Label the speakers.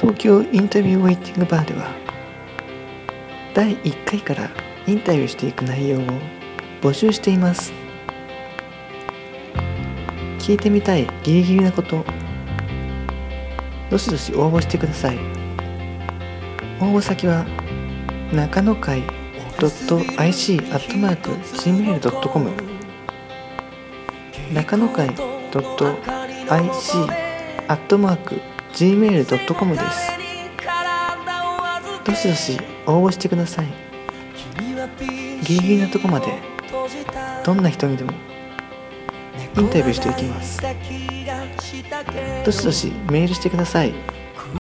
Speaker 1: 東京インタビューウェイティングバーでは第1回からインタビューしていく内容を募集しています。聞いてみたいギリギリなことどしどし応募してください。応募先は中野会 .ic.gmail.com 中野会 .ic.gmail.com gmail.com です。どしどし応募してください。ギリギリなとこまでどんな人にでもインタビューしていきます。どしどしメールしてください。